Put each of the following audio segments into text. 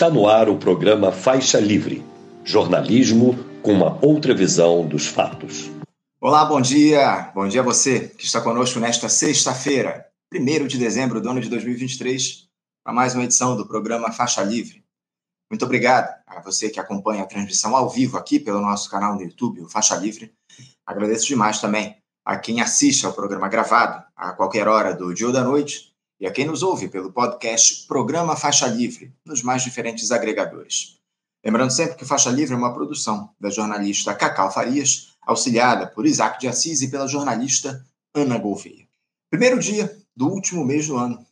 Está no ar o programa Faixa Livre jornalismo com uma outra visão dos fatos. Olá, bom dia. Bom dia a você que está conosco nesta sexta-feira, 1 de dezembro do ano de 2023, para mais uma edição do programa Faixa Livre. Muito obrigado a você que acompanha a transmissão ao vivo aqui pelo nosso canal no YouTube, o Faixa Livre. Agradeço demais também a quem assiste ao programa gravado a qualquer hora do dia ou da noite e a quem nos ouve pelo podcast Programa Faixa Livre, nos mais diferentes agregadores. Lembrando sempre que Faixa Livre é uma produção da jornalista Cacau Farias, auxiliada por Isaac de Assis e pela jornalista Ana Gouveia. Primeiro dia do último mês do ano.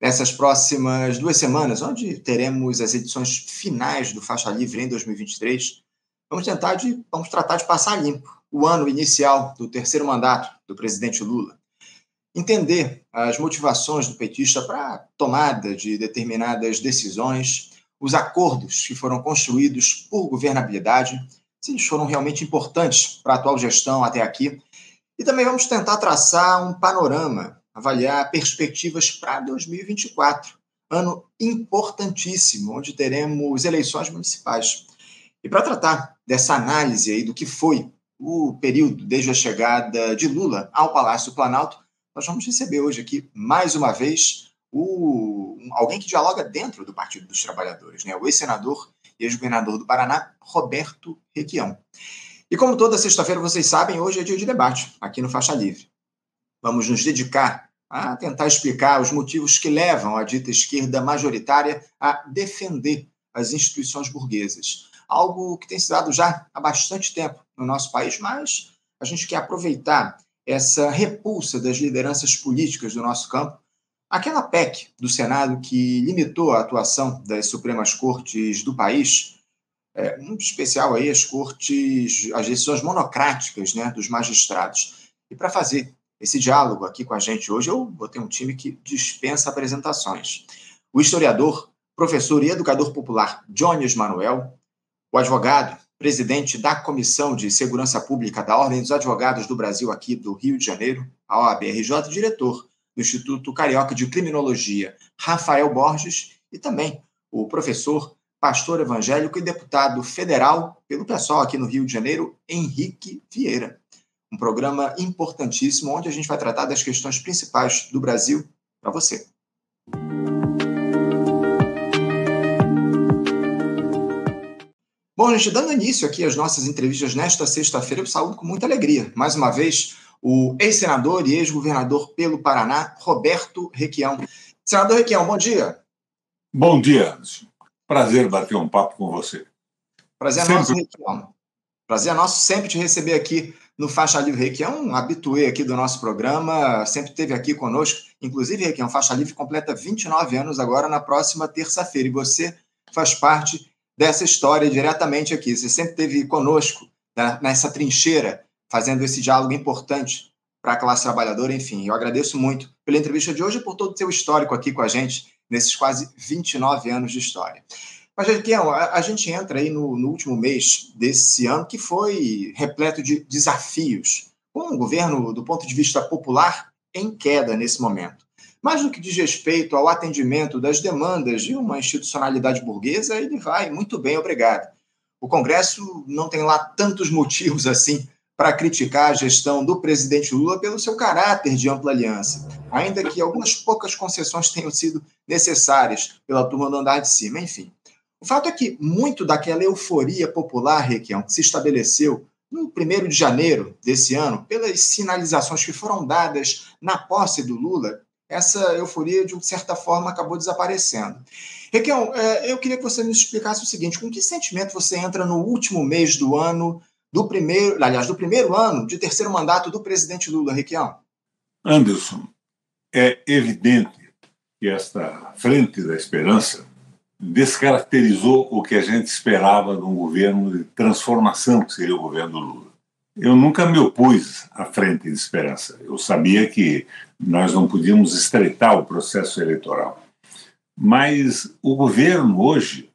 Nessas próximas duas semanas, onde teremos as edições finais do Faixa Livre em 2023, vamos tentar de, vamos tratar de passar limpo o ano inicial do terceiro mandato do presidente Lula entender as motivações do petista para tomada de determinadas decisões, os acordos que foram construídos por governabilidade, se eles foram realmente importantes para a atual gestão até aqui. E também vamos tentar traçar um panorama, avaliar perspectivas para 2024, ano importantíssimo, onde teremos eleições municipais. E para tratar dessa análise aí do que foi o período desde a chegada de Lula ao Palácio do Planalto, nós vamos receber hoje aqui, mais uma vez, o, alguém que dialoga dentro do Partido dos Trabalhadores, né? o ex-senador e ex-governador do Paraná, Roberto Requião. E como toda sexta-feira vocês sabem, hoje é dia de debate aqui no Faixa Livre. Vamos nos dedicar a tentar explicar os motivos que levam a dita esquerda majoritária a defender as instituições burguesas. Algo que tem se dado já há bastante tempo no nosso país, mas a gente quer aproveitar essa repulsa das lideranças políticas do nosso campo, aquela PEC do Senado que limitou a atuação das Supremas Cortes do país, é, especial aí as cortes, as decisões monocráticas né, dos magistrados. E para fazer esse diálogo aqui com a gente hoje, eu botei um time que dispensa apresentações. O historiador, professor e educador popular Jones Manuel, o advogado presidente da Comissão de Segurança Pública da Ordem dos Advogados do Brasil aqui do Rio de Janeiro, a OABRJ, diretor do Instituto Carioca de Criminologia, Rafael Borges, e também o professor, pastor evangélico e deputado federal pelo pessoal aqui no Rio de Janeiro, Henrique Vieira. Um programa importantíssimo onde a gente vai tratar das questões principais do Brasil para você. Bom, gente, dando início aqui às nossas entrevistas nesta sexta-feira, eu saúdo com muita alegria, mais uma vez, o ex-senador e ex-governador pelo Paraná, Roberto Requião. Senador Requião, bom dia. Bom dia, Anderson. Prazer bater um papo com você. Prazer é sempre. nosso, Requião. Prazer é nosso sempre te receber aqui no Faixa Livre Requião, um habituê aqui do nosso programa, sempre esteve aqui conosco. Inclusive, Requião, Faixa Livre completa 29 anos agora na próxima terça-feira, e você faz parte dessa história diretamente aqui. Você sempre esteve conosco né, nessa trincheira, fazendo esse diálogo importante para a classe trabalhadora. Enfim, eu agradeço muito pela entrevista de hoje e por todo o seu histórico aqui com a gente nesses quase 29 anos de história. Mas, Requião, a, a gente entra aí no, no, último mês desse ano que foi repleto de desafios, com o governo, do ponto de vista popular, em queda nesse momento. Mas no que diz respeito ao atendimento das demandas de uma institucionalidade burguesa, ele vai muito bem, obrigado. O Congresso não tem lá tantos motivos assim para criticar a gestão do presidente Lula pelo seu caráter de ampla aliança, ainda que algumas poucas concessões tenham sido necessárias pela turma do andar de cima, enfim. O fato é que muito daquela euforia popular, Requião, que se estabeleceu no 1 de janeiro desse ano, pelas sinalizações que foram dadas na posse do Lula, essa euforia, de certa forma, acabou desaparecendo. Requião, é, eu queria que você me explicasse o seguinte: com que sentimento você entra no último mês do ano, do primeiro, aliás, do primeiro ano de terceiro mandato do presidente Lula, Requião? Anderson, é evidente que esta Frente da Esperança descaracterizou o que a gente esperava de um governo de transformação que seria o governo Lula. Eu nunca me opus à Frente de Esperança. Eu sabia que nós não podíamos estreitar o processo eleitoral. Mas o governo hoje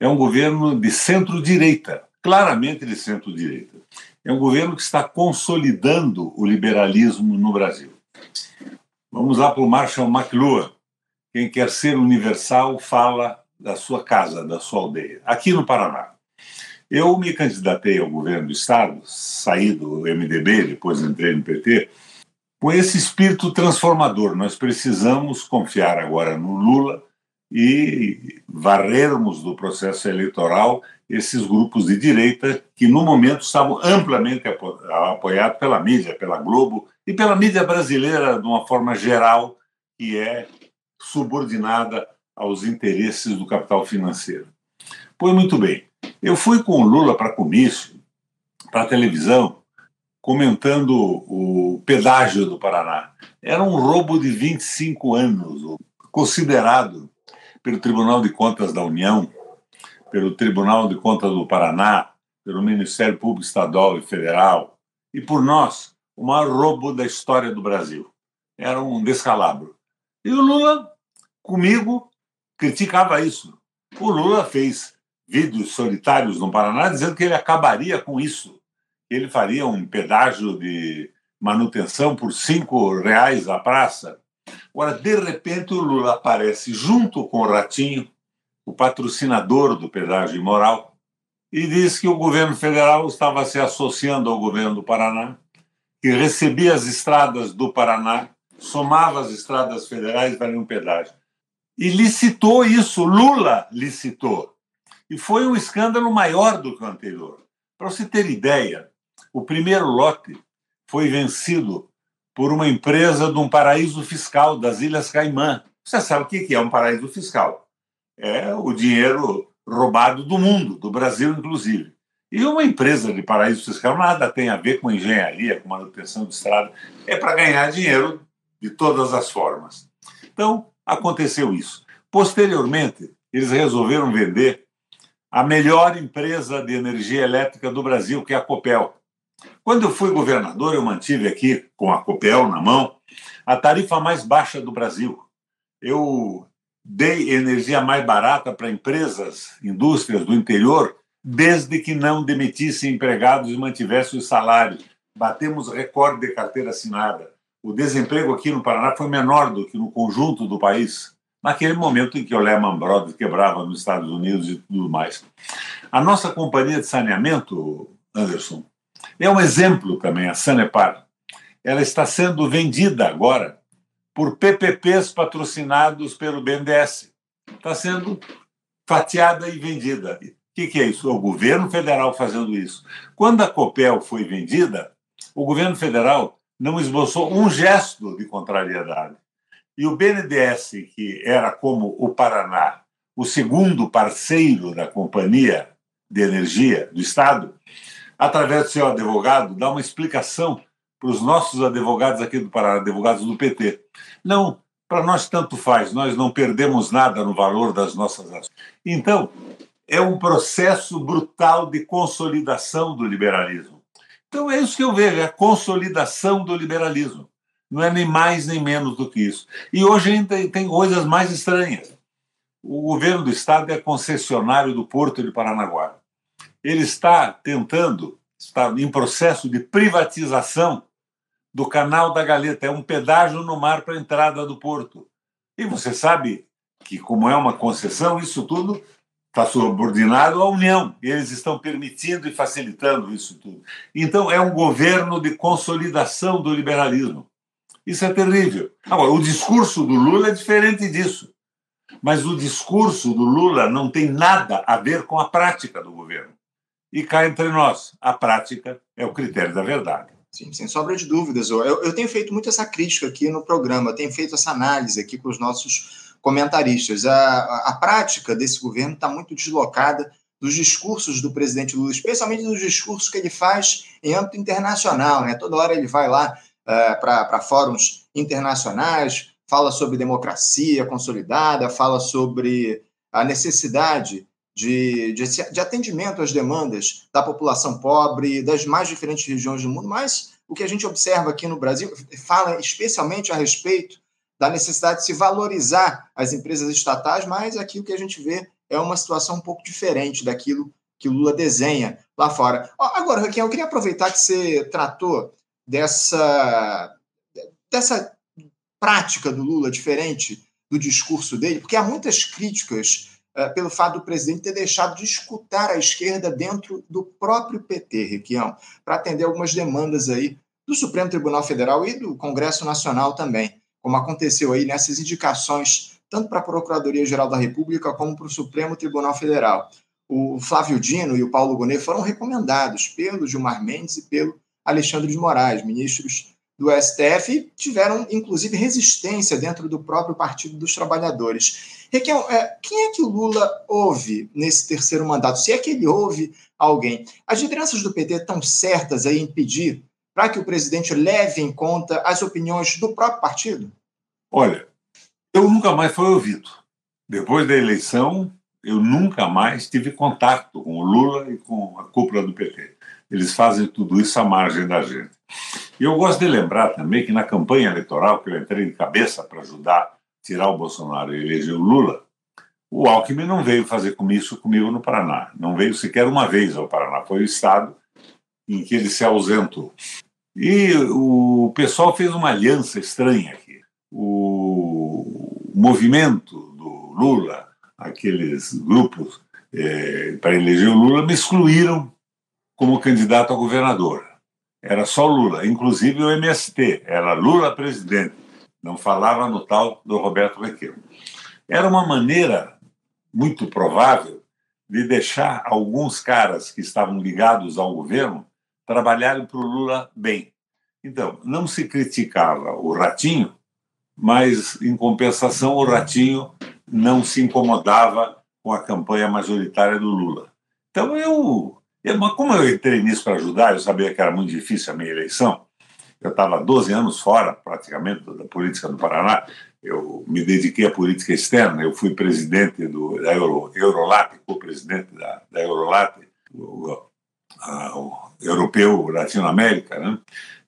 é um governo de centro-direita, claramente de centro-direita. É um governo que está consolidando o liberalismo no Brasil. Vamos lá para o Marshall McLuhan. Quem quer ser universal fala da sua casa, da sua aldeia, aqui no Paraná. Eu me candidatei ao governo do Estado, saí do MDB, depois entrei no PT, com esse espírito transformador. Nós precisamos confiar agora no Lula e varrermos do processo eleitoral esses grupos de direita que, no momento, estavam amplamente apoiados pela mídia, pela Globo e pela mídia brasileira de uma forma geral, que é subordinada aos interesses do capital financeiro. Pois muito bem, eu fui com o Lula para comício, para televisão, comentando o pedágio do Paraná. Era um roubo de 25 anos, considerado pelo Tribunal de Contas da União, pelo Tribunal de Contas do Paraná, pelo Ministério Público Estadual e Federal, e por nós, o maior roubo da história do Brasil. Era um descalabro. E o Lula, comigo, criticava isso. O Lula fez vídeos solitários no Paraná dizendo que ele acabaria com isso. Ele faria um pedágio de manutenção por cinco reais a praça. Agora, de repente, o Lula aparece junto com o Ratinho, o patrocinador do pedágio imoral, e diz que o governo federal estava se associando ao governo do Paraná, que recebia as estradas do Paraná, somava as estradas federais valia um pedágio e licitou isso, Lula licitou. E foi um escândalo maior do que o anterior. Para você ter ideia, o primeiro lote foi vencido por uma empresa de um paraíso fiscal das Ilhas Caimã. Você sabe o que é um paraíso fiscal? É o dinheiro roubado do mundo, do Brasil inclusive. E uma empresa de paraíso fiscal nada tem a ver com engenharia, com manutenção de estrada, é para ganhar dinheiro de todas as formas. Então, aconteceu isso. Posteriormente, eles resolveram vender a melhor empresa de energia elétrica do Brasil, que é a Copel. Quando eu fui governador, eu mantive aqui, com a Copel na mão, a tarifa mais baixa do Brasil. Eu dei energia mais barata para empresas, indústrias do interior, desde que não demitissem empregados e mantivessem os salários. Batemos recorde de carteira assinada o desemprego aqui no Paraná foi menor do que no conjunto do país, naquele momento em que o Lehman Brothers quebrava nos Estados Unidos e tudo mais. A nossa companhia de saneamento, Anderson, é um exemplo também, a Sanepar. Ela está sendo vendida agora por PPPs patrocinados pelo BNDES. Está sendo fatiada e vendida. O que, que é isso? É o governo federal fazendo isso. Quando a Copel foi vendida, o governo federal não esboçou um gesto de contrariedade. E o BNDES, que era como o Paraná, o segundo parceiro da companhia de energia do Estado, através do seu advogado, dá uma explicação para os nossos advogados aqui do Paraná, advogados do PT. Não, para nós tanto faz, nós não perdemos nada no valor das nossas ações. Então, é um processo brutal de consolidação do liberalismo. Então é isso que eu vejo, é a consolidação do liberalismo. Não é nem mais nem menos do que isso. E hoje ainda tem coisas mais estranhas. O governo do estado é concessionário do Porto de Paranaguá. Ele está tentando, está em processo de privatização do Canal da Galeta. É um pedágio no mar para a entrada do porto. E você sabe que, como é uma concessão, isso tudo está subordinado à União. E eles estão permitindo e facilitando isso tudo. Então, é um governo de consolidação do liberalismo. Isso é terrível. Agora, o discurso do Lula é diferente disso. Mas o discurso do Lula não tem nada a ver com a prática do governo. E cá entre nós, a prática é o critério da verdade. Sim, sem sombra de dúvidas. Eu, eu tenho feito muito essa crítica aqui no programa, tenho feito essa análise aqui com os nossos comentaristas. A, a prática desse governo está muito deslocada dos discursos do presidente Lula, especialmente dos discursos que ele faz em âmbito internacional. Né? Toda hora ele vai lá uh, para fóruns internacionais, fala sobre democracia consolidada, fala sobre a necessidade de, de, de, atendimento às demandas da população pobre, das mais diferentes regiões do mundo, mas o que a gente observa aqui no Brasil fala especialmente a respeito da necessidade de se valorizar as empresas estatais, mas aqui o que a gente vê é uma situação um pouco diferente daquilo que Lula desenha lá fora. Agora, Raquel, eu queria aproveitar que você tratou dessa, dessa prática do Lula diferente do discurso dele, porque há muitas críticas uh, pelo fato do presidente ter deixado de escutar a esquerda dentro do próprio PT, Requião, para atender algumas demandas aí do Supremo Tribunal Federal e do Congresso Nacional também, como aconteceu aí nessas indicações, tanto para a Procuradoria-Geral da República como para o Supremo Tribunal Federal. O Flávio Dino e o Paulo Gonet foram recomendados pelo Gilmar Mendes e pelo Alexandre de Moraes, ministros do STF, tiveram inclusive resistência dentro do próprio Partido dos Trabalhadores. Requião, é, quem é que o Lula ouve nesse terceiro mandato? Se é que ele ouve alguém. As lideranças do PT estão certas em pedir para que o presidente leve em conta as opiniões do próprio partido? Olha, eu nunca mais fui ouvido. Depois da eleição, eu nunca mais tive contato com o Lula e com a cúpula do PT. Eles fazem tudo isso à margem da gente. E eu gosto de lembrar também que na campanha eleitoral, que eu entrei de cabeça para ajudar a tirar o Bolsonaro e eleger o Lula, o Alckmin não veio fazer isso comigo no Paraná. Não veio sequer uma vez ao Paraná. Foi o estado em que ele se ausentou. E o pessoal fez uma aliança estranha aqui. O movimento do Lula, aqueles grupos é, para eleger o Lula, me excluíram como candidato a governador. Era só Lula, inclusive o MST, era Lula presidente. Não falava no tal do Roberto Requião. Era uma maneira muito provável de deixar alguns caras que estavam ligados ao governo trabalharem para o Lula bem. Então, não se criticava o Ratinho, mas, em compensação, o Ratinho não se incomodava com a campanha majoritária do Lula. Então, eu, eu como eu entrei nisso para ajudar, eu sabia que era muito difícil a minha eleição, eu estava 12 anos fora, praticamente, da política do Paraná, eu me dediquei à política externa, eu fui presidente do, da Euro, Eurolat, co-presidente da, da Eurolat, o, a, o europeu Latino-América, né?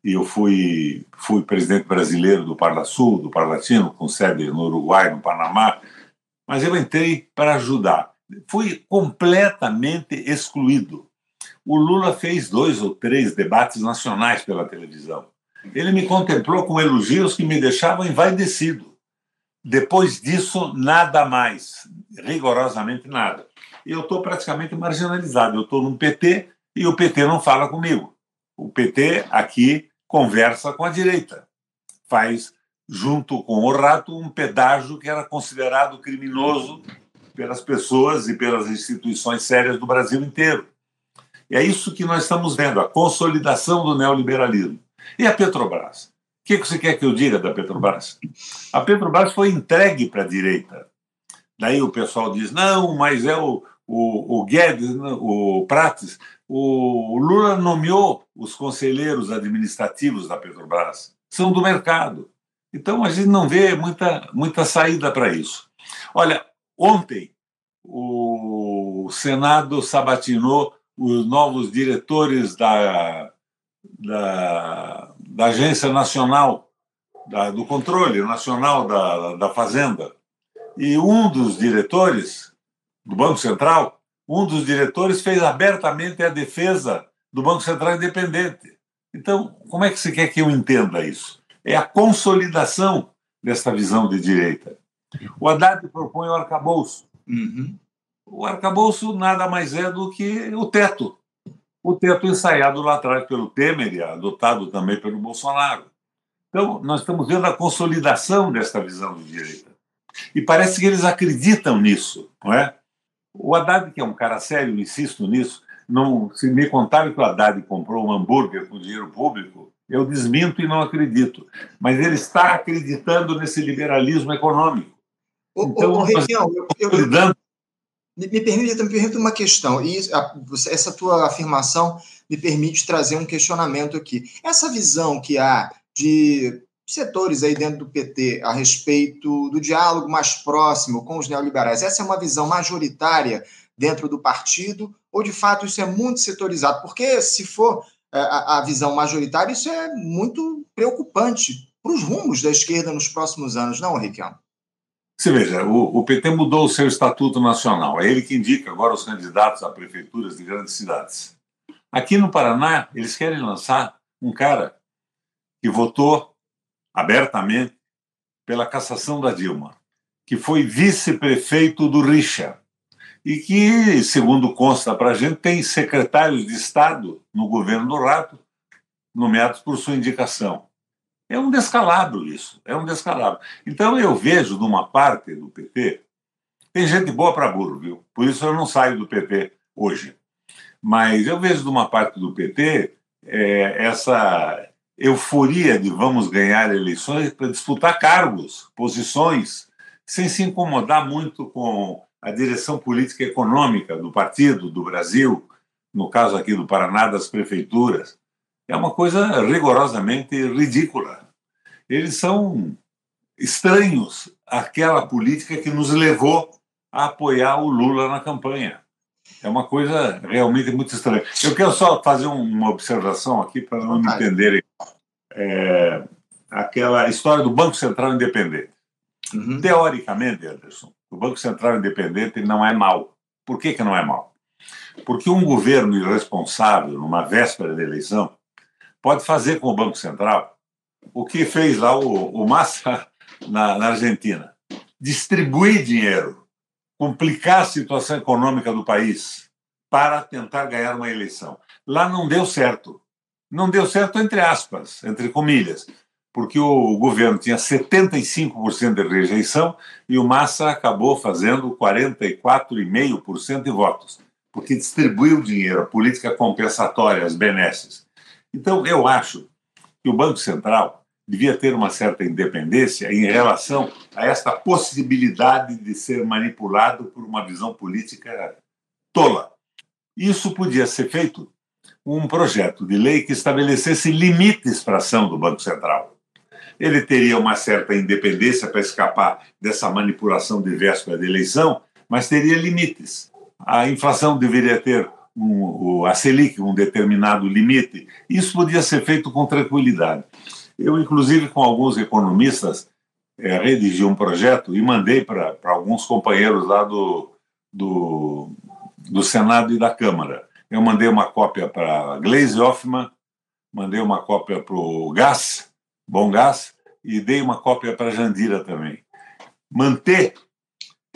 e eu fui, fui presidente brasileiro do Parlasul, do Parlatino, com sede no Uruguai, no Panamá, mas eu entrei para ajudar. Fui completamente excluído. O Lula fez dois ou três debates nacionais pela televisão. Ele me contemplou com elogios que me deixavam envaidecido. Depois disso, nada mais, rigorosamente nada. Eu estou praticamente marginalizado. Eu estou num PT e o PT não fala comigo. O PT aqui conversa com a direita, faz junto com o rato um pedágio que era considerado criminoso pelas pessoas e pelas instituições sérias do Brasil inteiro. É isso que nós estamos vendo, a consolidação do neoliberalismo. E a Petrobras? O que você quer que eu diga da Petrobras? A Petrobras foi entregue para a direita. Daí o pessoal diz: não, mas é o, o, o Guedes, o Prates, o Lula nomeou os conselheiros administrativos da Petrobras, são do mercado. Então a gente não vê muita, muita saída para isso. Olha, ontem o Senado sabatinou os novos diretores da, da, da Agência Nacional, da, do Controle Nacional da, da Fazenda. E um dos diretores do Banco Central, um dos diretores fez abertamente a defesa do Banco Central Independente. Então, como é que você quer que eu entenda isso? É a consolidação desta visão de direita. O Haddad propõe o arcabouço. Uhum. O arcabouço nada mais é do que o teto. O teto ensaiado lá atrás pelo Temer e adotado também pelo Bolsonaro. Então, nós estamos vendo a consolidação desta visão de direita. E parece que eles acreditam nisso, não é? O Haddad, que é um cara sério, insisto nisso, não, se me contarem que o Haddad comprou um hambúrguer com dinheiro público, eu desminto e não acredito. Mas ele está acreditando nesse liberalismo econômico. Então, o, Região, eu, eu, me, me permite me permite uma questão, e essa tua afirmação me permite trazer um questionamento aqui. Essa visão que há de setores aí dentro do PT a respeito do diálogo mais próximo com os neoliberais. Essa é uma visão majoritária dentro do partido ou de fato isso é muito setorizado? Porque se for é, a, visão majoritária, isso é muito preocupante para os rumos da esquerda nos próximos anos, não, Riquelme? Você veja, o, o, PT mudou o seu estatuto nacional. É ele que indica agora os candidatos a prefeituras de grandes cidades. Aqui no Paraná, eles querem lançar um cara que votou abertamente pela cassação da Dilma, que foi vice-prefeito do Richa. e que, segundo consta para a gente, tem secretários de Estado no governo do Rato nomeados por sua indicação. É um descalabro isso, é um descalabro. Então eu vejo de uma parte do PT, tem gente boa para burro, viu? Por isso eu não saio do PT hoje. Mas eu vejo de uma parte do PT é, essa euforia de vamos ganhar eleições para disputar cargos, posições, sem se incomodar muito com a direção política e econômica do partido, do Brasil, no caso aqui do Paraná, das prefeituras. É uma coisa rigorosamente ridícula. Eles são estranhos àquela política que nos levou a apoiar o Lula na campanha. É uma coisa realmente muito estranha. Eu quero só fazer uma observação aqui para não me entenderem. É, aquela história do Banco Central Independente. Uhum. Teoricamente, Anderson, o Banco Central Independente não é mal. Por que, que não é mal? Porque um governo irresponsável, numa véspera de eleição, pode fazer com o Banco Central o que fez lá o, o Massa na, na Argentina: distribuir dinheiro, complicar a situação econômica do país para tentar ganhar uma eleição. Lá não deu certo. Não deu certo, entre aspas, entre comilhas, porque o governo tinha 75% de rejeição e o Massa acabou fazendo 44,5% de votos, porque distribuiu dinheiro, a política compensatória, as benesses. Então, eu acho que o Banco Central devia ter uma certa independência em relação a esta possibilidade de ser manipulado por uma visão política tola. Isso podia ser feito um projeto de lei que estabelecesse limites para a ação do Banco Central. Ele teria uma certa independência para escapar dessa manipulação de véspera de eleição, mas teria limites. A inflação deveria ter um, a Selic, um determinado limite. Isso podia ser feito com tranquilidade. Eu, inclusive, com alguns economistas, é, redigi um projeto e mandei para alguns companheiros lá do, do, do Senado e da Câmara. Eu mandei uma cópia para Glaze Hoffman, mandei uma cópia para o Gás, Bom Gás, e dei uma cópia para Jandira também. Manter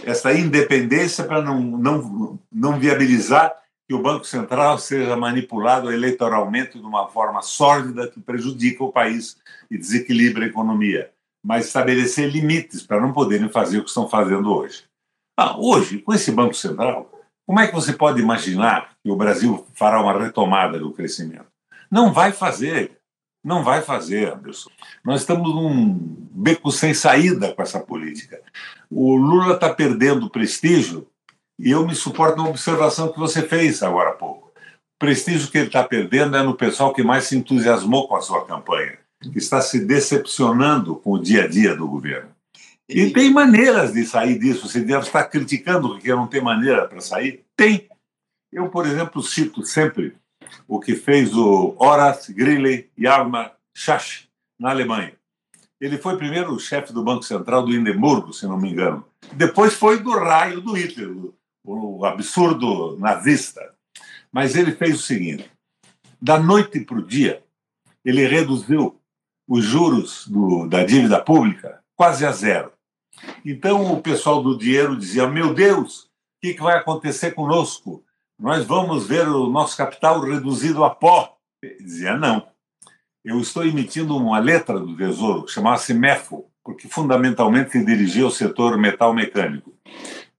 essa independência para não, não, não viabilizar que o Banco Central seja manipulado eleitoralmente de uma forma sórdida que prejudica o país e desequilibra a economia, mas estabelecer limites para não poderem fazer o que estão fazendo hoje. Ah, hoje, com esse Banco Central, como é que você pode imaginar que o Brasil fará uma retomada do crescimento? Não vai fazer. Não vai fazer, Anderson. Nós estamos num beco sem saída com essa política. O Lula está perdendo prestígio e eu me suporto na observação que você fez agora há pouco. O prestígio que ele está perdendo é no pessoal que mais se entusiasmou com a sua campanha, que está se decepcionando com o dia a dia do governo. E tem maneiras de sair disso. Você deve estar criticando porque não tem maneira para sair? Tem. Eu, por exemplo, cito sempre o que fez o Horace Greeley Hjalmar Schacht na Alemanha. Ele foi primeiro o chefe do Banco Central do Hindenburgo, se não me engano. Depois foi do raio do Hitler, o absurdo nazista. Mas ele fez o seguinte: da noite para o dia, ele reduziu os juros do, da dívida pública quase a zero. Então o pessoal do dinheiro dizia: Meu Deus, o que, que vai acontecer conosco? Nós vamos ver o nosso capital reduzido a pó. Ele dizia: Não. Eu estou emitindo uma letra do Tesouro chamava-se MEFO, porque fundamentalmente dirigia o setor metal mecânico.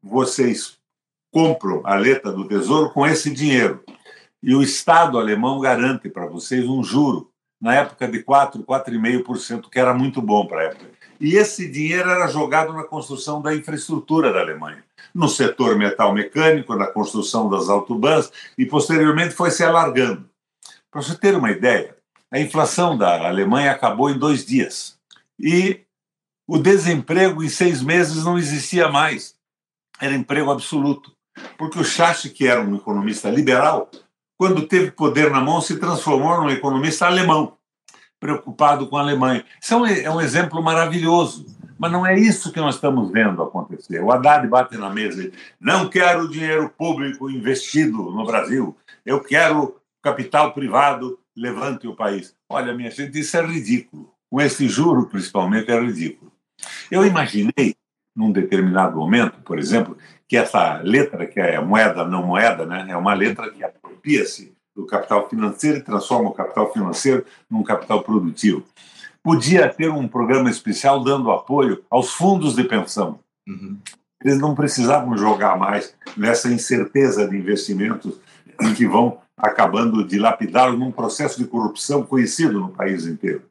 Vocês compro a letra do Tesouro com esse dinheiro. E o Estado alemão garante para vocês um juro, na época de 4, 4,5%, que era muito bom para a época. E esse dinheiro era jogado na construção da infraestrutura da Alemanha, no setor metal mecânico, na construção das autobans, e posteriormente foi se alargando. Para você ter uma ideia, a inflação da Alemanha acabou em dois dias. E o desemprego em seis meses não existia mais. Era emprego absoluto. Porque o Schacht, que era um economista liberal, quando teve poder na mão, se transformou num economista alemão, preocupado com a Alemanha. Isso é um, é um exemplo maravilhoso. Mas não é isso que nós estamos vendo acontecer. O Haddad bate na mesa e não quero dinheiro público investido no Brasil, eu quero capital privado levante o país. Olha, minha gente, isso é ridículo. Com esse juro, principalmente, é ridículo. Eu imaginei, num determinado momento, por exemplo, que essa letra, que é moeda não moeda, né, é uma letra que apropria-se do capital financeiro e transforma o capital financeiro num capital produtivo. Podia ter um programa especial dando apoio aos fundos de pensão. Uhum. Eles não precisavam jogar mais nessa incerteza de investimentos em que vão acabando de lapidá-lo num processo de corrupção conhecido no país inteiro.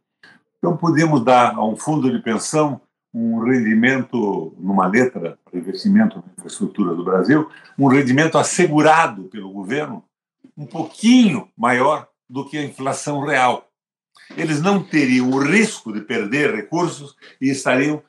Então, podemos dar a um fundo de pensão um rendimento, numa letra para investimento na infraestrutura do Brasil, um rendimento assegurado pelo governo um pouquinho maior do que a inflação real. Eles não teriam o risco de perder recursos e estariam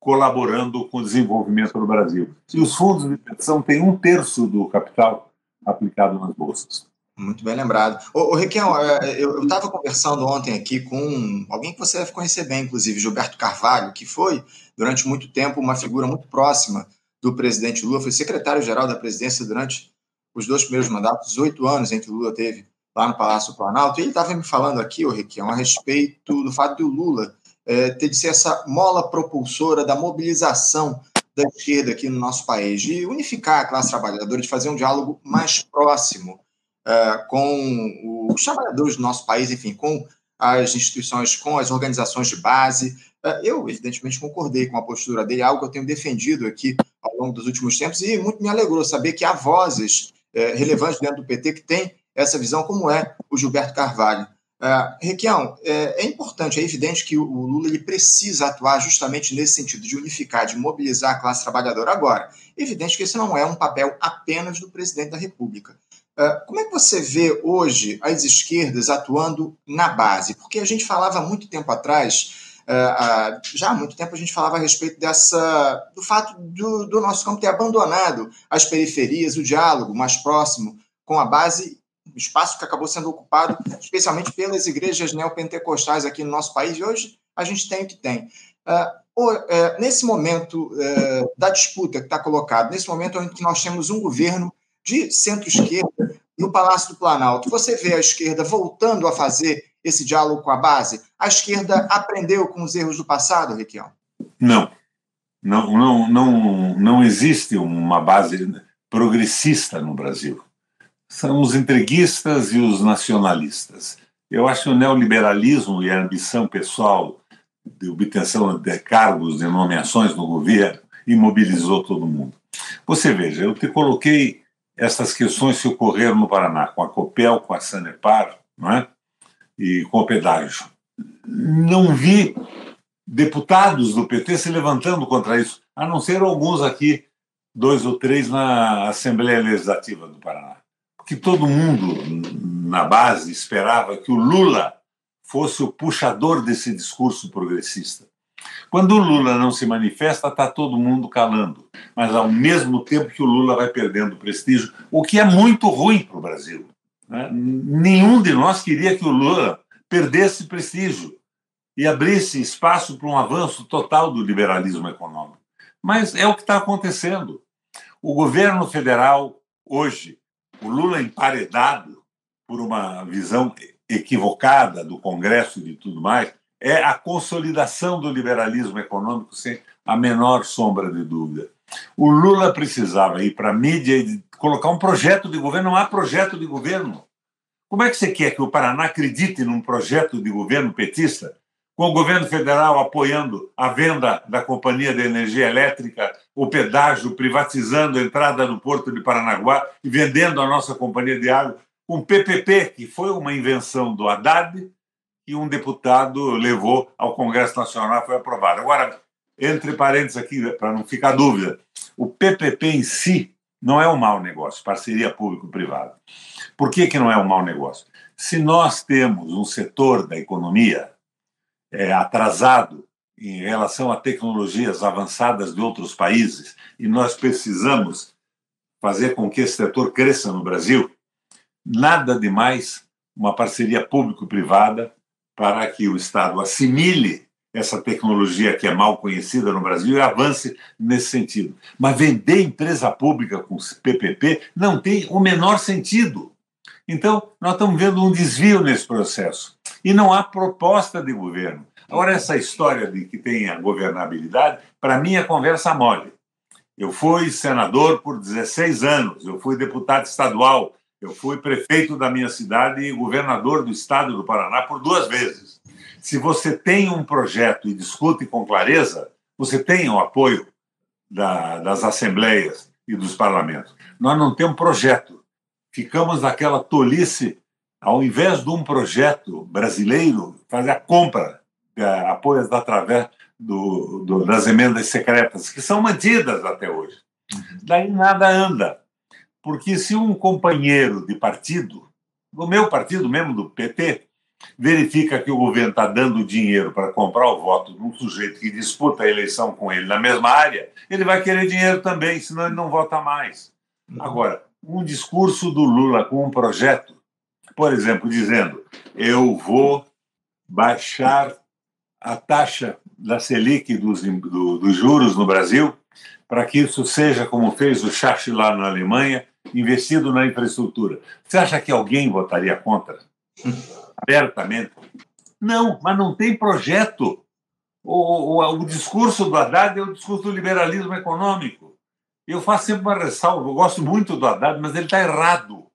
colaborando com o desenvolvimento do Brasil. E os fundos de pensão têm um terço do capital aplicado nas bolsas. Muito bem lembrado. Ô, ô Requião, é, eu estava conversando ontem aqui com alguém que você deve conhecer bem, inclusive, Gilberto Carvalho, que foi, durante muito tempo, uma figura muito próxima do presidente Lula, foi secretário-geral da presidência durante os dois primeiros mandatos, oito anos em que Lula teve lá no Palácio Planalto, e ele estava me falando aqui, o Requião, a respeito do fato de o Lula é, ter de ser essa mola propulsora da mobilização da esquerda aqui no nosso país, de unificar a classe trabalhadora, de fazer um diálogo mais próximo uh, com os trabalhadores do nosso país, enfim, com as instituições, com as organizações de base. Uh, eu, evidentemente, concordei com a postura dele, algo que eu tenho defendido aqui ao longo dos últimos tempos, e muito me alegrou saber que há vozes uh, relevantes dentro do PT que têm essa visão, como é o Gilberto Carvalho. Requião, é, é, importante, é evidente que o, o Lula ele precisa atuar justamente nesse sentido, de unificar, de mobilizar a classe trabalhadora. Agora, é evidente que esse não é um papel apenas do presidente da República. Uh, como é que você vê hoje as esquerdas atuando na base? Porque a gente falava muito tempo atrás, uh, uh, já há muito tempo a gente falava a respeito dessa, do fato do, do nosso campo ter abandonado as periferias, o diálogo mais próximo com a base espaço que acabou sendo ocupado especialmente pelas igrejas neopentecostais aqui no nosso país, e hoje a gente tem o que tem. Uh, nesse momento uh, da disputa que está colocado, nesse momento em que nós temos um governo de centro-esquerda no Palácio do Planalto, você vê a esquerda voltando a fazer esse diálogo com a base? A esquerda aprendeu com os erros do passado, Requião? Não. Não, não, não, não existe uma base progressista no Brasil são os entreguistas e os nacionalistas. Eu acho que o neoliberalismo e a ambição pessoal de obtenção de cargos, de nomeações no governo, imobilizou todo mundo. Você veja, eu te coloquei essas questões que ocorreram no Paraná, com a Copel, com a Sanepar, não é? e com o pedágio. Não vi deputados do PT se levantando contra isso, a não ser alguns aqui, dois ou três na Assembleia Legislativa do Paraná que todo mundo na base esperava que o Lula fosse o puxador desse discurso progressista. Quando o Lula não se manifesta, está todo mundo calando, mas ao mesmo tempo que o Lula vai perdendo prestígio, o que é muito ruim para o Brasil. Né? Nenhum de nós queria que o Lula perdesse prestígio e abrisse espaço para um avanço total do liberalismo econômico. Mas é o que está acontecendo. O governo federal, hoje, o Lula emparedado por uma visão equivocada do Congresso e de tudo mais, é a consolidação do liberalismo econômico sem a menor sombra de dúvida. O Lula precisava ir para a mídia e colocar um projeto de governo. Não há projeto de governo. Como é que você quer que o Paraná acredite num projeto de governo petista com o governo federal apoiando a venda da Companhia de Energia Elétrica, o pedágio, privatizando a entrada no Porto de Paranaguá e vendendo a nossa companhia de água, com PPP, que foi uma invenção do Haddad, e um deputado levou ao Congresso Nacional, foi aprovado. Agora, entre parênteses aqui, para não ficar dúvida, o PPP em si não é um mau negócio, parceria público-privada. Por que, que não é um mau negócio? Se nós temos um setor da economia é, atrasado em relação a tecnologias avançadas de outros países e nós precisamos fazer com que esse setor cresça no Brasil, nada de mais uma parceria público-privada para que o Estado assimile essa tecnologia que é mal conhecida no Brasil e avance nesse sentido. Mas vender empresa pública com PPP não tem o menor sentido. Então, nós estamos vendo um desvio nesse processo e não há proposta de governo. Agora, essa história de que tem a governabilidade, para mim é conversa mole. Eu fui senador por 16 anos, eu fui deputado estadual, eu fui prefeito da minha cidade e governador do estado do Paraná por duas vezes. Se você tem um projeto e discute com clareza, você tem o apoio da, das assembleias e dos parlamentos. Nós não temos projeto. Ficamos naquela tolice, ao invés de um projeto brasileiro, fazer a compra de apoios através do, do, das emendas secretas, que são mantidas até hoje. Uhum. Daí nada anda. Porque se um companheiro de partido, do meu partido mesmo, do PT, verifica que o governo está dando dinheiro para comprar o voto de um sujeito que disputa a eleição com ele na mesma área, ele vai querer dinheiro também, senão ele não vota mais. Uhum. Agora, um discurso do Lula com um projeto, por exemplo, dizendo: eu vou baixar a taxa da Selic dos, do, dos juros no Brasil, para que isso seja como fez o Schacht lá na Alemanha, investido na infraestrutura. Você acha que alguém votaria contra? Abertamente? Não, mas não tem projeto. O, o, o, discurso do Haddad é o discurso do liberalismo econômico. Eu faço sempre uma ressalva, eu gosto muito do Haddad, mas ele está errado.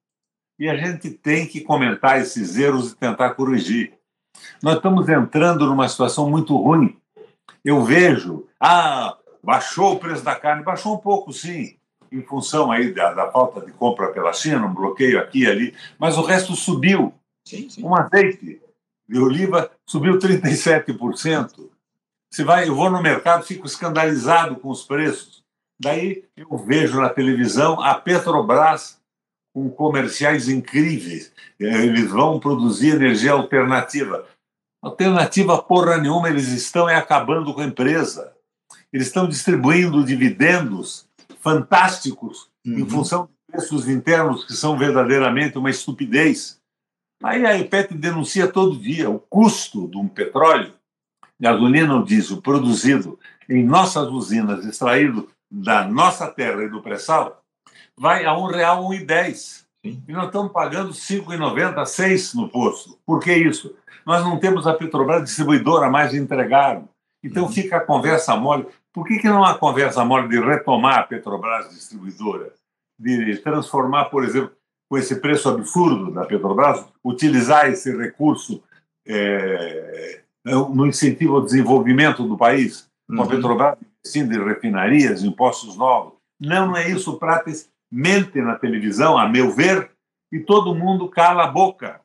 E a gente tem que comentar esses erros e tentar corrigir. Nós estamos entrando numa situação muito ruim. Eu vejo, ah, baixou o preço da carne, baixou um pouco, sim, em função aí da, da falta de compra pela China, um bloqueio aqui e ali, mas o resto subiu. Sim, sim. Um azeite de oliva subiu 37%. Se vai, eu vou no mercado, fico escandalizado com os preços. Daí eu vejo na televisão a Petrobras com comerciais incríveis. Eles vão produzir energia alternativa. Alternativa porra nenhuma, eles estão é acabando com a empresa. Eles estão distribuindo dividendos fantásticos uhum. em função de preços internos que são verdadeiramente uma estupidez. Aí a IPET denuncia todo dia o custo de um petróleo, gasolina ou diesel produzido em nossas usinas, extraído da nossa terra e do pré-sal, vai a R$ 1,10. E nós estamos pagando R$ 5,90, R$ 6 no posto. Por que isso? Nós não temos a Petrobras distribuidora mais entregar. Então uhum. fica a conversa mole. Por que, que não há conversa mole de retomar a Petrobras distribuidora? De transformar, por exemplo, com esse preço absurdo da Petrobras, utilizar esse recurso é, no incentivo ao desenvolvimento do país, com a uhum. Petrobras investindo em refinarias, impostos novos. Não, não é isso. Prates mente na televisão, a meu ver, e todo mundo cala a boca.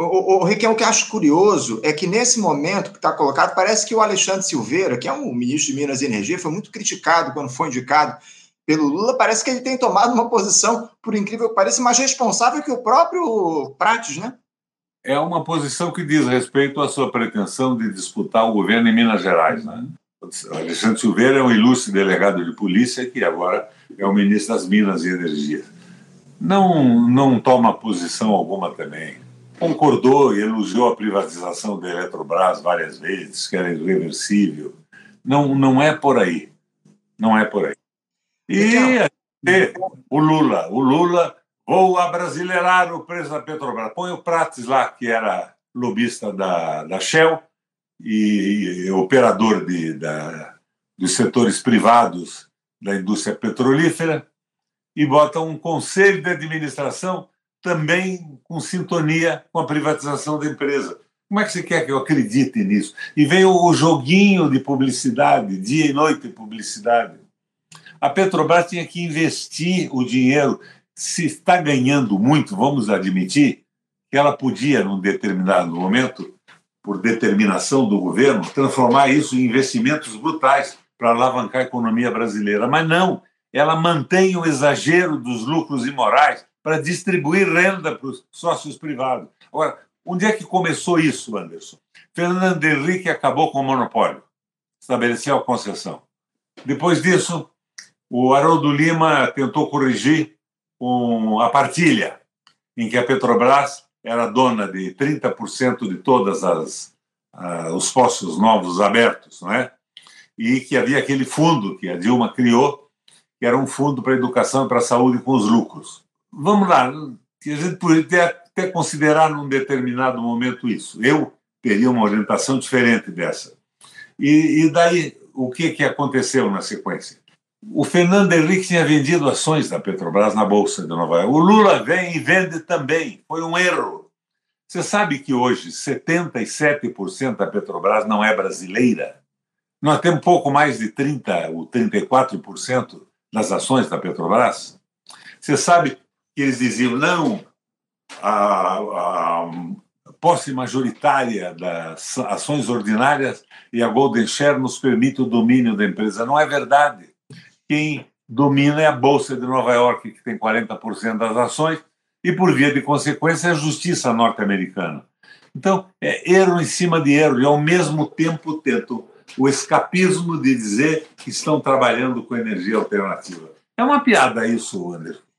O, o, o Riquelme, o que eu acho curioso é que nesse momento que está colocado, parece que o Alexandre Silveira, que é um ministro de Minas e Energia, foi muito criticado quando foi indicado pelo Lula, parece que ele tem tomado uma posição, por incrível que pareça, mais responsável que o próprio Prates, né? É uma posição que diz respeito à sua pretensão de disputar o governo em Minas Gerais. Né? O Alexandre Silveira é um ilustre delegado de polícia que agora é o ministro das Minas e Energia. Não, não toma posição alguma também. Concordou e elogiou a privatização da Eletrobras várias vezes, que era irreversível. Não, não é por aí. Não é por aí. E, e o Lula. O Lula vou abrasileirar o preço da Petrobras. Põe o Prates lá, que era lobista da, da Shell e, e operador de, da, dos setores privados da indústria petrolífera e bota um conselho de administração também com sintonia com a privatização da empresa. Como é que você quer que eu acredite nisso? E vem o joguinho de publicidade, dia e noite de publicidade. A Petrobras tinha que investir o dinheiro. Se está ganhando muito, vamos admitir que ela podia, num determinado momento, por determinação do governo, transformar isso em investimentos brutais para alavancar a economia brasileira. Mas não, ela mantém o exagero dos lucros imorais para distribuir renda para os sócios privados. Agora, onde é que começou isso, Anderson? Fernando Henrique acabou com o monopólio, estabeleceu a concessão. Depois disso, o Haroldo Lima tentou corrigir com a partilha, em que a Petrobras era dona de 30% de todos uh, os postos novos abertos, não é? E que havia aquele fundo que a Dilma criou, que era um fundo para educação e para a saúde com os lucros. Vamos lá, que a gente poderia até considerar num determinado momento isso. Eu teria uma orientação diferente dessa. E, e daí, o que, que aconteceu na sequência? o Fernando Henrique tinha vendido ações da Petrobras na Bolsa de Nova York. O Lula vem e vende também. Foi um erro. Você sabe que hoje 77% da Petrobras não é brasileira? Nós temos pouco mais de 30% ou 34% das ações da Petrobras. Você sabe que eles diziam, não, a, a posse majoritária das ações ordinárias e a Golden Share nos permite o domínio da empresa. Não é verdade. Quem domina é a Bolsa de Nova York, que tem 40% das ações, e, por via de consequência, a justiça norte-americana. Então, é erro em cima de erro, e ao mesmo tempo tento o escapismo de dizer que estão trabalhando com energia alternativa. É uma piada isso, Anderson.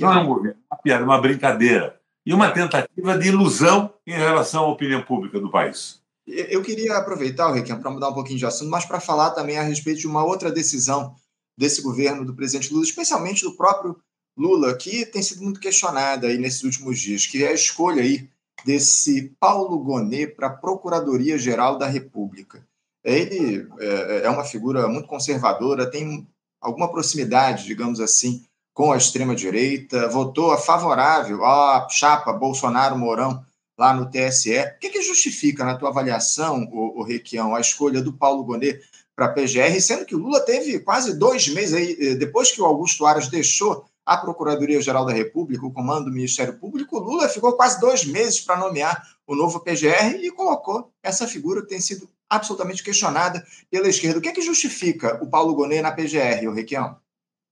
Não é um governo, é uma piada, uma brincadeira e uma tentativa de ilusão em relação à opinião pública do país. Eu queria aproveitar, Requião, para mudar um pouquinho de assunto, mas para falar também a respeito de uma outra decisão desse governo do presidente Lula, especialmente do próprio Lula, que tem sido muito questionada aí nesses últimos dias, que é a escolha aí desse Paulo Gonet para a Procuradoria-Geral da República. Ele é, é uma figura muito conservadora, tem alguma proximidade, digamos assim, com a extrema-direita, votou a favorável à chapa Bolsonaro-Mourão lá no TSE. O que, que justifica, na tua avaliação, o, o Requião, a escolha do Paulo Gonet para a PGR, sendo que o Lula teve quase dois meses aí, eh, depois que o Augusto Aras deixou a Procuradoria-Geral da República, o comando do Ministério Público, o Lula ficou quase dois meses para nomear o novo PGR e colocou essa figura que tem sido absolutamente questionada pela esquerda. O que é que justifica o Paulo Gonet na PGR, o Requião?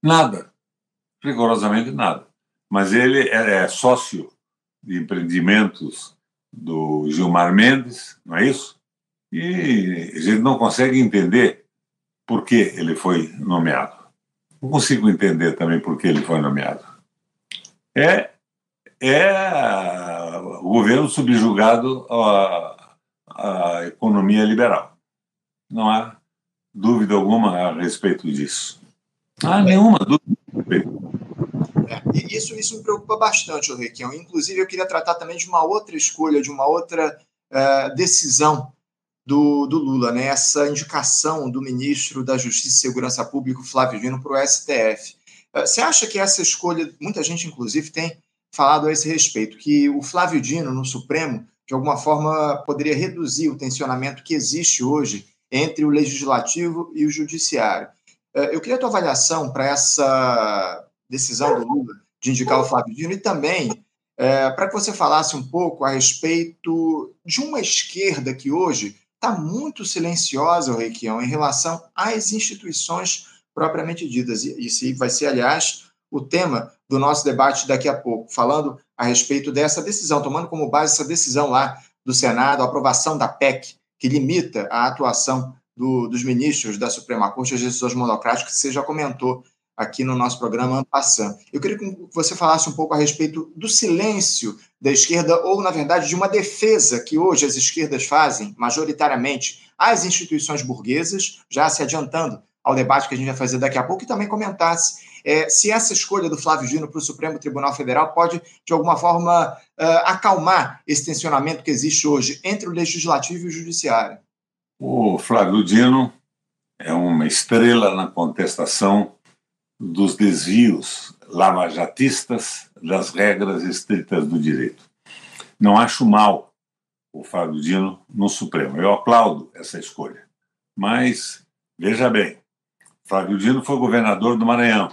Nada rigorosamente nada. Mas ele é, é sócio de empreendimentos do Gilmar Mendes, não é isso? E a gente não consegue entender por que ele foi nomeado. Não consigo entender também por que ele foi nomeado. É, é o governo subjugado à, à economia liberal. Não há dúvida alguma a respeito disso. Não há nenhuma dúvida e isso, isso me preocupa bastante, Requião. Inclusive, eu queria tratar também de uma outra escolha, de uma outra uh, decisão do, do, Lula, né? essa indicação do ministro da Justiça e Segurança Pública, Flávio Dino, para o STF. Uh, você acha que essa escolha, muita gente, inclusive, tem falado a esse respeito, que o Flávio Dino, no Supremo, de alguma forma, poderia reduzir o tensionamento que existe hoje entre o legislativo e o judiciário. Uh, eu queria a tua avaliação para essa decisão do Lula de indicar o Flávio Dino, e também é, para que você falasse um pouco a respeito de uma esquerda que hoje está muito silenciosa, Requião, em relação às instituições propriamente ditas. E isso vai ser, aliás, o tema do nosso debate daqui a pouco, falando a respeito dessa decisão, tomando como base essa decisão lá do Senado, a aprovação da PEC, que limita a atuação do, dos ministros da Suprema Corte, as decisões monocráticas, que você já comentou aqui no nosso programa Ampassan. Eu queria que você falasse um pouco a respeito do silêncio da esquerda, ou, na verdade, de uma defesa que hoje as esquerdas fazem, majoritariamente, às instituições burguesas, já se adiantando ao debate que a gente vai fazer daqui a pouco, e também comentasse é, se essa escolha do Flávio Dino para o Supremo Tribunal Federal pode, de alguma forma, uh, acalmar esse tensionamento que existe hoje entre o Legislativo e o Judiciário. O Flávio Dino é uma estrela na contestação dos desvios lavajatistas das regras estritas do direito. Não acho mal o Fábio Dino no Supremo. Eu aplaudo essa escolha. Mas, veja bem, Flávio Dino foi governador do Maranhão.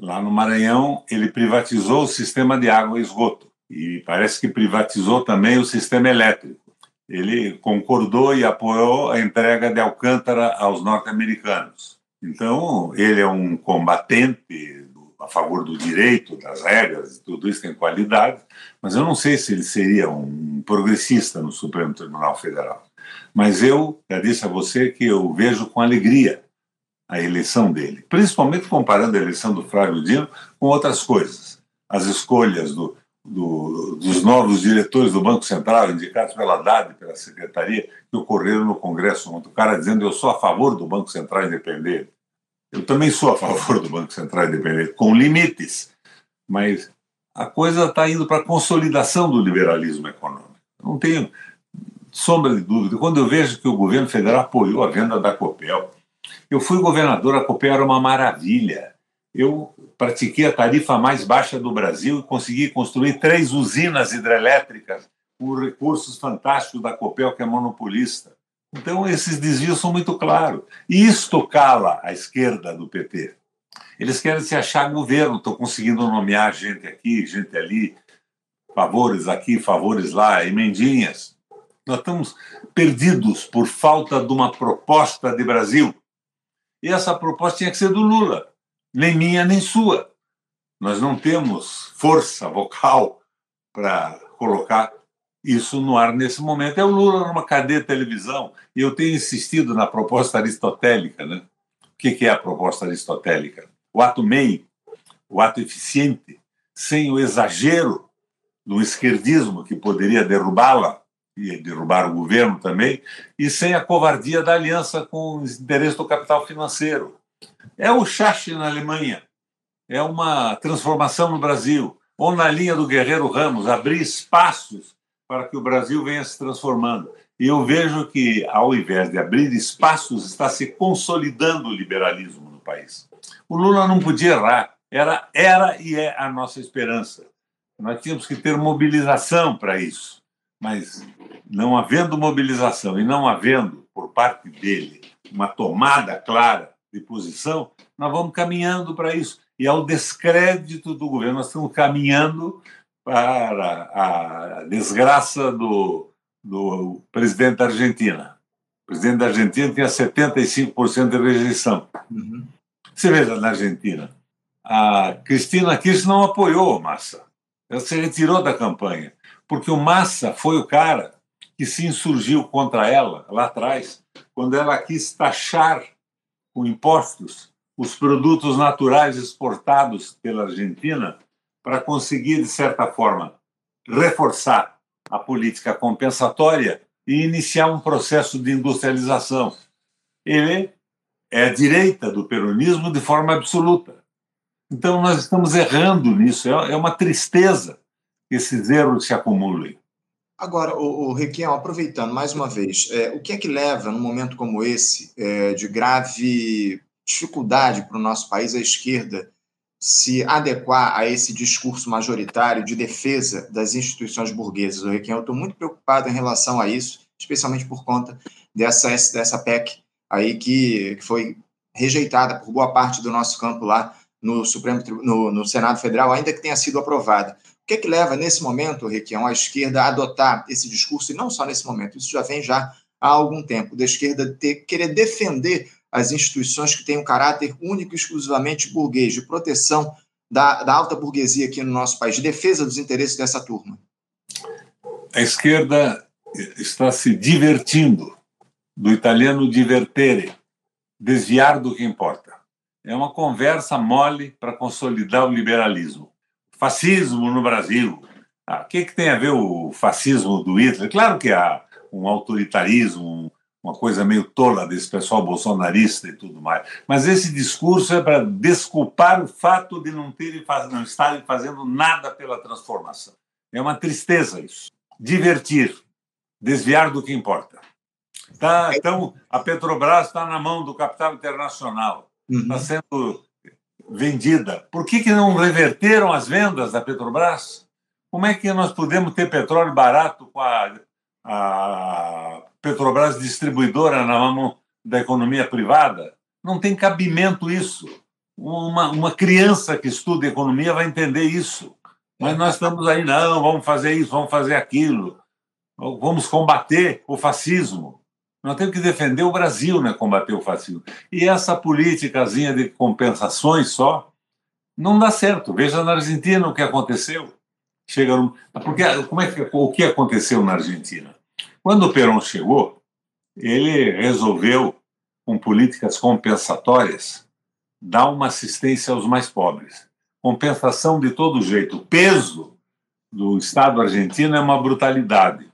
Lá no Maranhão, ele privatizou o sistema de água e esgoto. E parece que privatizou também o sistema elétrico. Ele concordou e apoiou a entrega de Alcântara aos norte-americanos. Então, ele é um combatente a favor do direito, das regras, tudo isso tem qualidade, mas eu não sei se ele seria um progressista no Supremo Tribunal Federal. Mas eu já disse a você que eu vejo com alegria a eleição dele, principalmente comparando a eleição do Flávio Dino com outras coisas. As escolhas do, do, dos novos diretores do Banco Central, indicados pela Haddad, pela Secretaria, que ocorreram no Congresso ontem. O cara dizendo eu sou a favor do Banco Central Independente. Eu também sou a favor do Banco Central Independente, com limites, mas a coisa está indo para a consolidação do liberalismo econômico. Não tenho sombra de dúvida. Quando eu vejo que o governo federal apoiou a venda da Copel, Eu fui governador, a Copel era uma maravilha. Eu pratiquei a tarifa mais baixa do Brasil e consegui construir três usinas hidrelétricas com recursos fantásticos da Copel, que é monopolista. Então, esses desvios são muito claros. E isto cala a esquerda do PT. Eles querem se achar governo, estão conseguindo nomear gente aqui, gente ali, favores aqui, favores lá, emendinhas. Nós estamos perdidos por falta de uma proposta de Brasil. E essa proposta tinha que ser do Lula, nem minha nem sua. Nós não temos força vocal para colocar isso no ar nesse momento. É o Lula numa cadeia de televisão. E eu tenho insistido na proposta aristotélica. Né? O que é a proposta aristotélica? O ato meio, o ato eficiente, sem o exagero do esquerdismo que poderia derrubá-la e derrubar o governo também, e sem a covardia da aliança com os interesses do capital financeiro. É o Schacht na Alemanha, é uma transformação no Brasil, ou na linha do Guerreiro Ramos, abrir espaços para que o Brasil venha se transformando. E eu vejo que, ao invés de abrir espaços, está se consolidando o liberalismo no país. O Lula não podia errar, era, era e é a nossa esperança. Nós tínhamos que ter mobilização para isso, mas não havendo mobilização e não havendo, por parte dele, uma tomada clara de posição, nós vamos caminhando para isso. E ao descrédito do governo, nós estamos caminhando para a desgraça do, do presidente da Argentina. O presidente da Argentina tinha 75% de rejeição. Uhum. Você veja na Argentina, a Cristina Kirchner não apoiou o Massa. Ela se retirou da campanha, porque o Massa foi o cara que se insurgiu contra ela lá atrás, quando ela quis taxar com impostos os produtos naturais exportados pela Argentina para conseguir, de certa forma, reforçar a política compensatória e iniciar um processo de industrialização. Ele é a direita do peronismo de forma absoluta. Então, nós estamos errando nisso. É, é uma tristeza que esses erros se acumulem. Agora, o, o Requião, aproveitando mais uma vez, é, o que é que leva, num momento como esse, é, de grave dificuldade para o nosso país, a esquerda se adequar a esse discurso majoritário de defesa das instituições burguesas. O Requião, eu estou muito preocupado em relação a isso, especialmente por conta dessa, dessa PEC aí que, que foi rejeitada por boa parte do nosso campo lá no Supremo no, no Senado Federal, ainda que tenha sido aprovada. Que é que leva, nesse momento, Requião, a esquerda a adotar esse discurso, e não só nesse momento, isso já vem já há algum tempo, da esquerda ter, querer defender as instituições que têm um caráter único e exclusivamente burguês, de proteção da, da alta burguesia aqui no nosso país, de defesa dos interesses dessa turma? A esquerda está se divertindo, do italiano divertere, desviar do que importa. É uma conversa mole para consolidar o liberalismo. Fascismo no Brasil. Ah, o que, que tem a ver o fascismo do Hitler? Claro que há um autoritarismo, uma coisa meio tola desse pessoal bolsonarista e tudo mais. Mas esse discurso é para desculpar o fato de não terem não estarem fazendo nada pela transformação. É uma tristeza isso. Divertir, desviar do que importa. Tá, então, a Petrobras está na mão do capital internacional, está uhum. sendo vendida. Por que, que não reverteram as vendas da Petrobras? Como é que nós podemos ter petróleo barato com a, a Petrobras distribuidora na mão da economia privada? Não tem cabimento isso. Uma, uma criança que estuda economia vai entender isso. Mas nós estamos aí, não, vamos fazer isso, vamos fazer aquilo, vamos combater o fascismo. Nós temos que defender o Brasil, né, combater o fascismo. E essa politicazinha de compensações só não dá certo. Veja na Argentina o que aconteceu. Chega no... porque como é que o que aconteceu na Argentina? Quando o Perón chegou, ele resolveu com políticas compensatórias dar uma assistência aos mais pobres. Compensação de todo jeito. O peso do Estado argentino é uma brutalidade.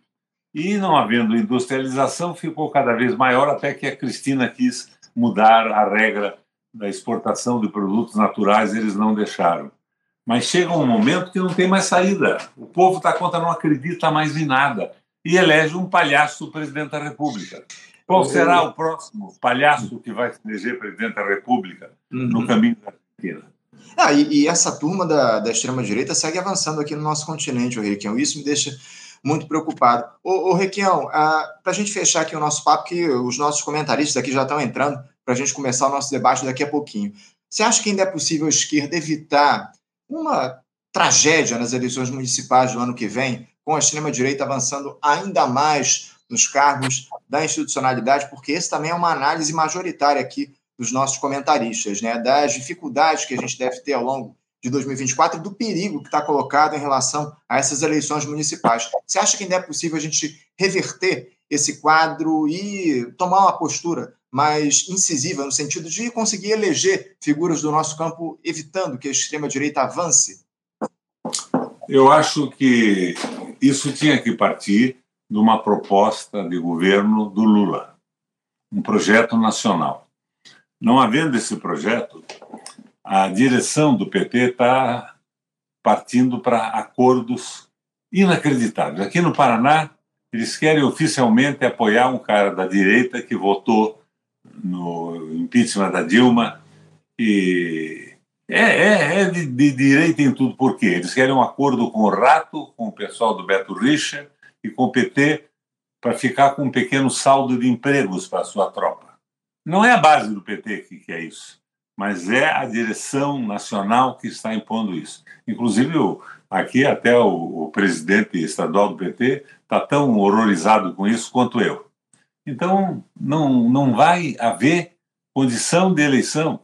E não havendo industrialização, ficou cada vez maior até que a Cristina quis mudar a regra da exportação de produtos naturais, eles não deixaram. Mas chega um momento que não tem mais saída. O povo está contra, não acredita mais em nada. E elege um palhaço presidente da República. Qual será o próximo palhaço que vai se eleger presidente da República uhum. no caminho da Argentina? Ah, e, e, essa turma da, da extrema-direita segue avançando aqui no nosso continente, o Requião. Isso me deixa muito preocupado. Ô, ô Requião, ah, para a gente fechar aqui o nosso papo, que os nossos comentaristas aqui já estão entrando, para a gente começar o nosso debate daqui a pouquinho. Você acha que ainda é possível a esquerda evitar uma tragédia nas eleições municipais do ano que vem, com a extrema-direita avançando ainda mais nos cargos da institucionalidade, porque esse também é uma análise majoritária aqui dos nossos comentaristas, né, das dificuldades que a gente deve ter ao longo de 2024 e do perigo que está colocado em relação a essas eleições municipais. Você acha que ainda é possível a gente reverter esse quadro e tomar uma postura mais incisiva, no sentido de conseguir eleger figuras do nosso campo, evitando que a extrema-direita avance? Eu acho que isso tinha que partir de uma proposta de governo do Lula, um projeto nacional. Não havendo esse projeto, a direção do PT está partindo para acordos inacreditáveis. Aqui no Paraná, eles querem oficialmente apoiar um cara da direita que votou no impeachment da Dilma e é, é, é de, de, direita em tudo. Por quê? Eles querem um acordo com o Rato, com o pessoal do Beto Richa e com o PT para ficar com um pequeno saldo de empregos para a sua tropa. Não é a base do PT que quer isso, mas é a direção nacional que está impondo isso. Inclusive, aqui até o, o presidente estadual do PT está tão horrorizado com isso quanto eu. Então, não, não vai haver condição de eleição.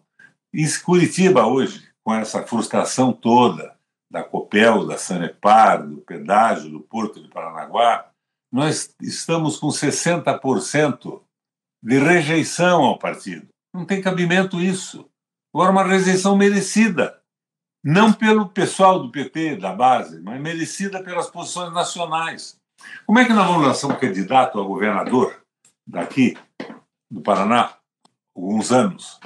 Em Curitiba, hoje, com essa frustração toda da Copel, da Sanepar, do pedágio, do Porto de Paranaguá, nós estamos com 60% de rejeição ao partido. Não tem cabimento isso. Agora, uma rejeição merecida. Não pelo pessoal do PT, da base, mas merecida pelas posições nacionais. Como é que nós vamos lançar um candidato a governador daqui, do Paraná, alguns anos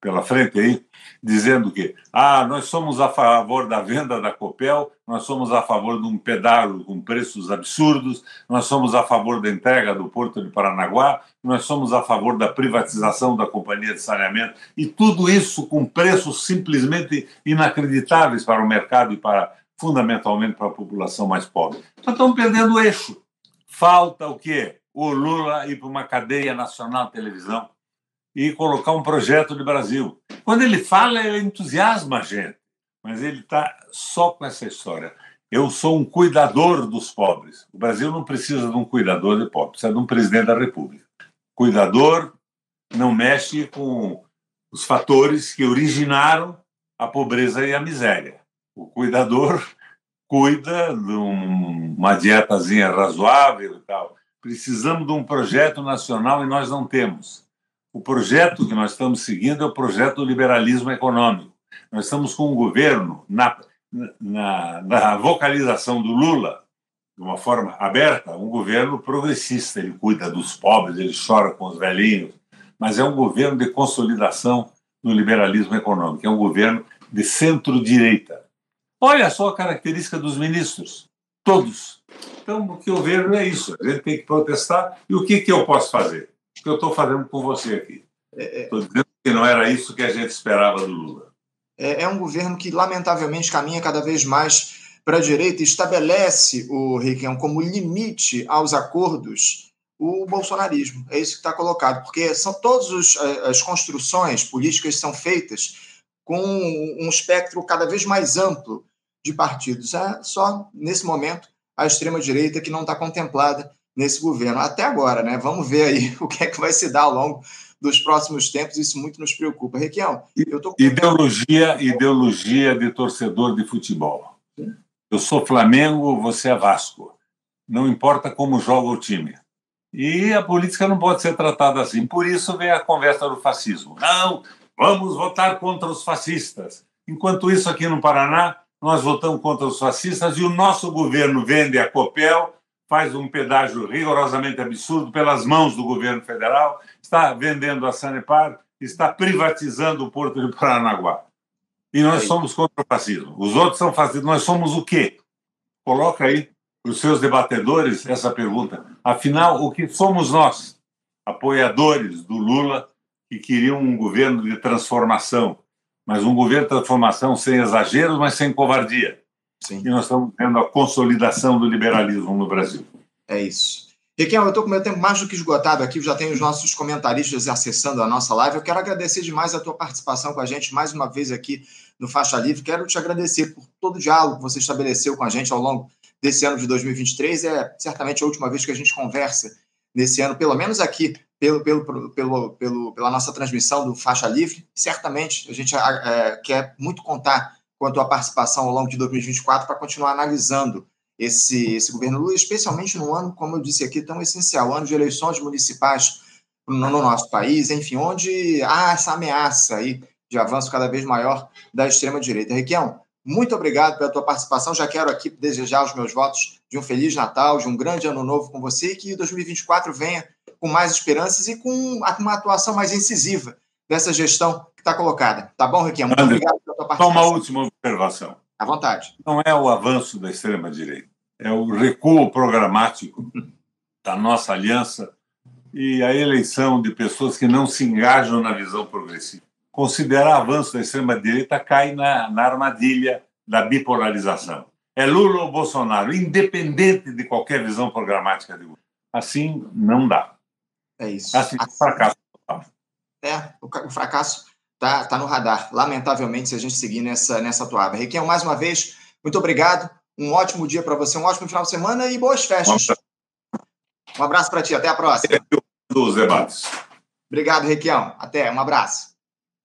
pela frente aí, dizendo que ah, nós somos a favor da venda da Copel, nós somos a favor de um pedágio com preços absurdos, nós somos a favor da entrega do Porto de Paranaguá, nós somos a favor da privatização da companhia de saneamento, e tudo isso com preços simplesmente inacreditáveis para o mercado e para fundamentalmente para a população mais pobre. Então estamos perdendo o eixo. Falta o quê? o Lula ir para uma cadeia nacional de televisão e colocar um projeto de Brasil. Quando ele fala, ele entusiasma a gente, mas ele está só com essa história. Eu sou um cuidador dos pobres. O Brasil não precisa de um cuidador de pobres, precisa de um presidente da República. Cuidador não mexe com os fatores que originaram a pobreza e a miséria. O cuidador cuida de uma dietazinha razoável e tal. Precisamos de um projeto nacional e nós não temos. O projeto que nós estamos seguindo é o projeto do liberalismo econômico. Nós estamos com um governo, na, na, na vocalização do Lula, de uma forma aberta, um governo progressista. Ele cuida dos pobres, ele chora com os velhinhos, mas é um governo de consolidação do liberalismo econômico, é um governo de centro-direita. Olha só a característica dos ministros, todos então, o que eu vejo é isso. A gente tem que protestar. E o que, que eu posso fazer? Que eu estou fazendo com você aqui? Estou é, é. dizendo que não era isso que a gente esperava do Lula. É, é um governo que, lamentavelmente, caminha cada vez mais para a direita e estabelece o Requião como limite aos acordos o bolsonarismo. É isso que está colocado, porque são todas as construções políticas são feitas com um espectro cada vez mais amplo de partidos. É só nesse momento a extrema-direita que não está contemplada nesse governo. Até agora, né? Vamos ver aí o que é que vai se dar ao longo dos próximos tempos, isso muito nos preocupa. Requião, eu tô... Ideologia, ideologia de torcedor de futebol. Eu sou Flamengo, você é Vasco. Não importa como joga o time. E a política não pode ser tratada assim. Por isso vem a conversa do fascismo. Não, vamos votar contra os fascistas. Enquanto isso, aqui no Paraná, nós votamos contra os fascistas e o nosso governo vende a Copel, faz um pedágio rigorosamente absurdo pelas mãos do governo federal, está vendendo a Sanepar, está privatizando o Porto de Paranaguá. E nós somos contra o fascismo. Os outros são fascistas. Nós somos o quê? Coloca aí para os seus debatedores essa pergunta. Afinal, o que somos nós? apoiadores do Lula que queriam um governo de transformação, mas um governo de transformação sem exageros, mas sem covardia. Sim. E nós estamos vendo a consolidação do liberalismo no Brasil. É isso. Requião, eu estou com meu tempo mais do que esgotado aqui, já tenho os nossos comentaristas acessando a nossa live. Eu quero agradecer demais a tua participação com a gente mais uma vez aqui no Faixa Livre. Quero te agradecer por todo o diálogo que você estabeleceu com a gente ao longo desse ano de 2023. É certamente a última vez que a gente conversa nesse ano, pelo menos aqui, pelo, pelo, pelo, pelo pela nossa transmissão do Faixa Livre. Certamente a gente é, quer muito contar a tua participação ao longo de 2024 para continuar analisando esse, esse governo Lula, especialmente num ano, como eu disse aqui, tão essencial, ano de eleições municipais no, no nosso país, enfim, onde há essa ameaça aí de avanço cada vez maior da extrema-direita. Requião, muito obrigado pela tua participação. Já quero aqui desejar os meus votos de um Feliz Natal, de um grande ano novo com você e que 2024 venha com mais esperanças e com uma atuação mais incisiva dessa gestão que está colocada. Tá bom, Requião? Muito obrigado pela tua participação. Só uma última observação. À vontade. Não é o avanço da extrema-direita é o recuo programático da nossa aliança e a eleição de pessoas que não se engajam na visão progressista. Considerar avanço da extrema-direita cai na, na armadilha da bipolarização. É Lula ou Bolsonaro, independente de qualquer visão programática de Lula. Assim, não dá. É isso. Assim, assim fracasso. É, o, fracasso está tá no radar, lamentavelmente, se a gente seguir nessa, nessa toada. Requião, mais uma vez, muito obrigado. Um ótimo dia para você, um ótimo final de semana e boas festas. Um abraço para ti, até a próxima. Dos debates. Obrigado, Requião. Até, um abraço.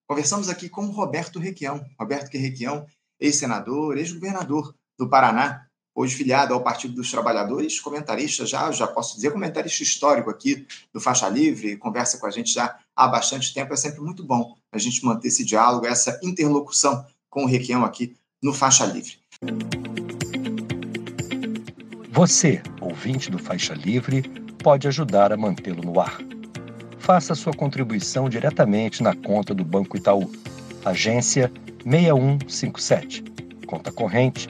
Conversamos aqui com Roberto Requião. Roberto que Requião, ex-senador, ex-governador do Paraná, hoje filiado ao Partido dos Trabalhadores, comentarista já, já posso dizer, comentarista histórico aqui do Faixa Livre, conversa com a gente já há bastante tempo. É sempre muito bom a gente manter esse diálogo, essa interlocução com o Requião aqui no Faixa Livre. Você, ouvinte do Faixa Livre, pode ajudar a mantê-lo no ar. Faça sua contribuição diretamente na conta do Banco Itaú, agência 6157, conta corrente